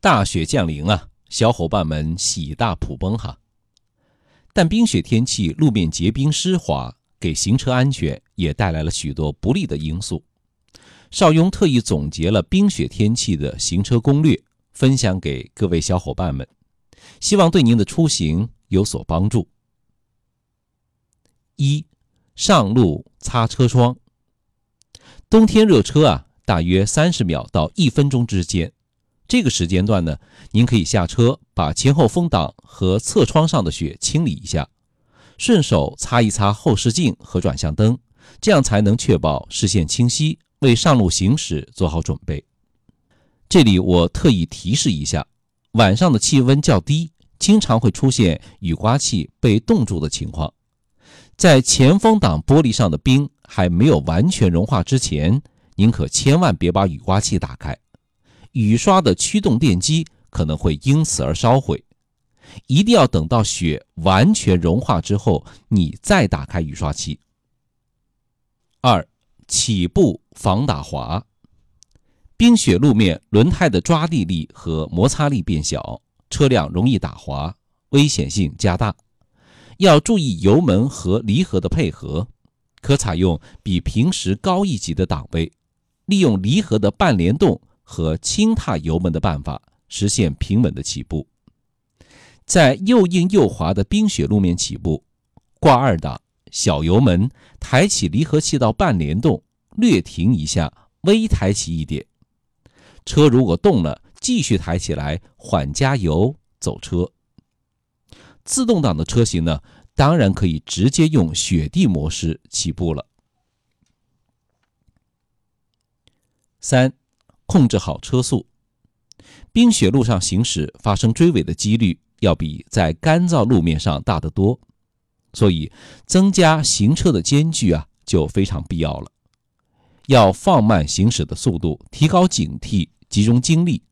大雪降临啊，小伙伴们喜大普奔哈。但冰雪天气，路面结冰湿滑，给行车安全也带来了许多不利的因素。邵雍特意总结了冰雪天气的行车攻略，分享给各位小伙伴们，希望对您的出行有所帮助。一、上路擦车窗。冬天热车啊，大约三十秒到一分钟之间。这个时间段呢，您可以下车，把前后风挡和侧窗上的雪清理一下，顺手擦一擦后视镜和转向灯，这样才能确保视线清晰，为上路行驶做好准备。这里我特意提示一下，晚上的气温较低，经常会出现雨刮器被冻住的情况。在前风挡玻璃上的冰还没有完全融化之前，您可千万别把雨刮器打开。雨刷的驱动电机可能会因此而烧毁，一定要等到雪完全融化之后，你再打开雨刷器。二、起步防打滑，冰雪路面轮胎的抓地力和摩擦力变小，车辆容易打滑，危险性加大。要注意油门和离合的配合，可采用比平时高一级的档位，利用离合的半联动。和轻踏油门的办法，实现平稳的起步。在又硬又滑的冰雪路面起步，挂二档，小油门，抬起离合器到半联动，略停一下，微抬起一点。车如果动了，继续抬起来，缓加油走车。自动挡的车型呢，当然可以直接用雪地模式起步了。三。控制好车速，冰雪路上行驶发生追尾的几率要比在干燥路面上大得多，所以增加行车的间距啊就非常必要了。要放慢行驶的速度，提高警惕，集中精力，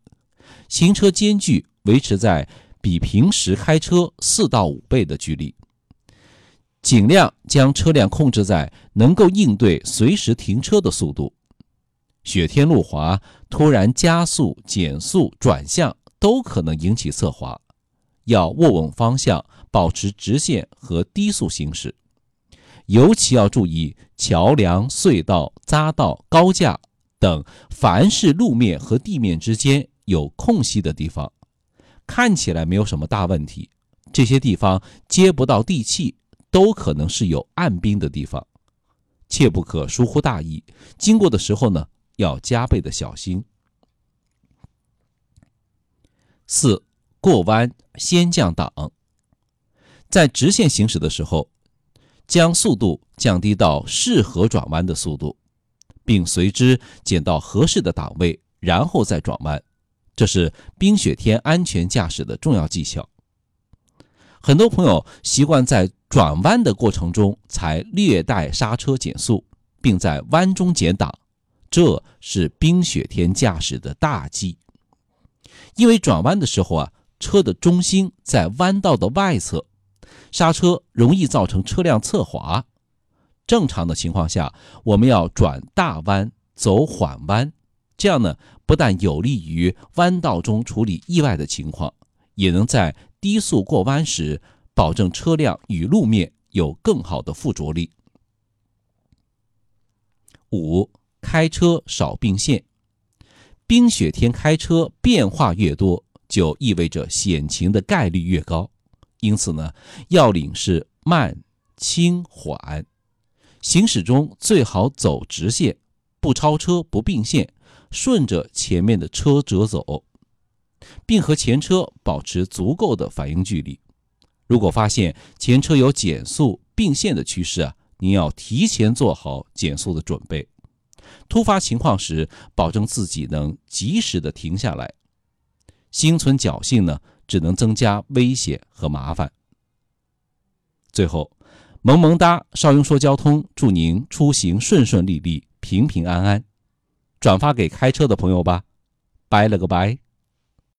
行车间距维持在比平时开车四到五倍的距离，尽量将车辆控制在能够应对随时停车的速度。雪天路滑，突然加速、减速、转向都可能引起侧滑，要握稳方向，保持直线和低速行驶。尤其要注意桥梁、隧道、匝道、高架等，凡是路面和地面之间有空隙的地方，看起来没有什么大问题，这些地方接不到地气，都可能是有暗冰的地方，切不可疏忽大意。经过的时候呢？要加倍的小心。四过弯先降档，在直线行驶的时候，将速度降低到适合转弯的速度，并随之减到合适的档位，然后再转弯。这是冰雪天安全驾驶的重要技巧。很多朋友习惯在转弯的过程中才略带刹车减速，并在弯中减档。这是冰雪天驾驶的大忌，因为转弯的时候啊，车的中心在弯道的外侧，刹车容易造成车辆侧滑。正常的情况下，我们要转大弯走缓弯，这样呢，不但有利于弯道中处理意外的情况，也能在低速过弯时保证车辆与路面有更好的附着力。五。开车少并线，冰雪天开车变化越多，就意味着险情的概率越高。因此呢，要领是慢、轻、缓，行驶中最好走直线，不超车、不并线，顺着前面的车辙走，并和前车保持足够的反应距离。如果发现前车有减速并线的趋势啊，您要提前做好减速的准备。突发情况时，保证自己能及时的停下来。心存侥幸呢，只能增加危险和麻烦。最后，萌萌哒少雍说交通，祝您出行顺顺利利、平平安安。转发给开车的朋友吧，拜了个拜。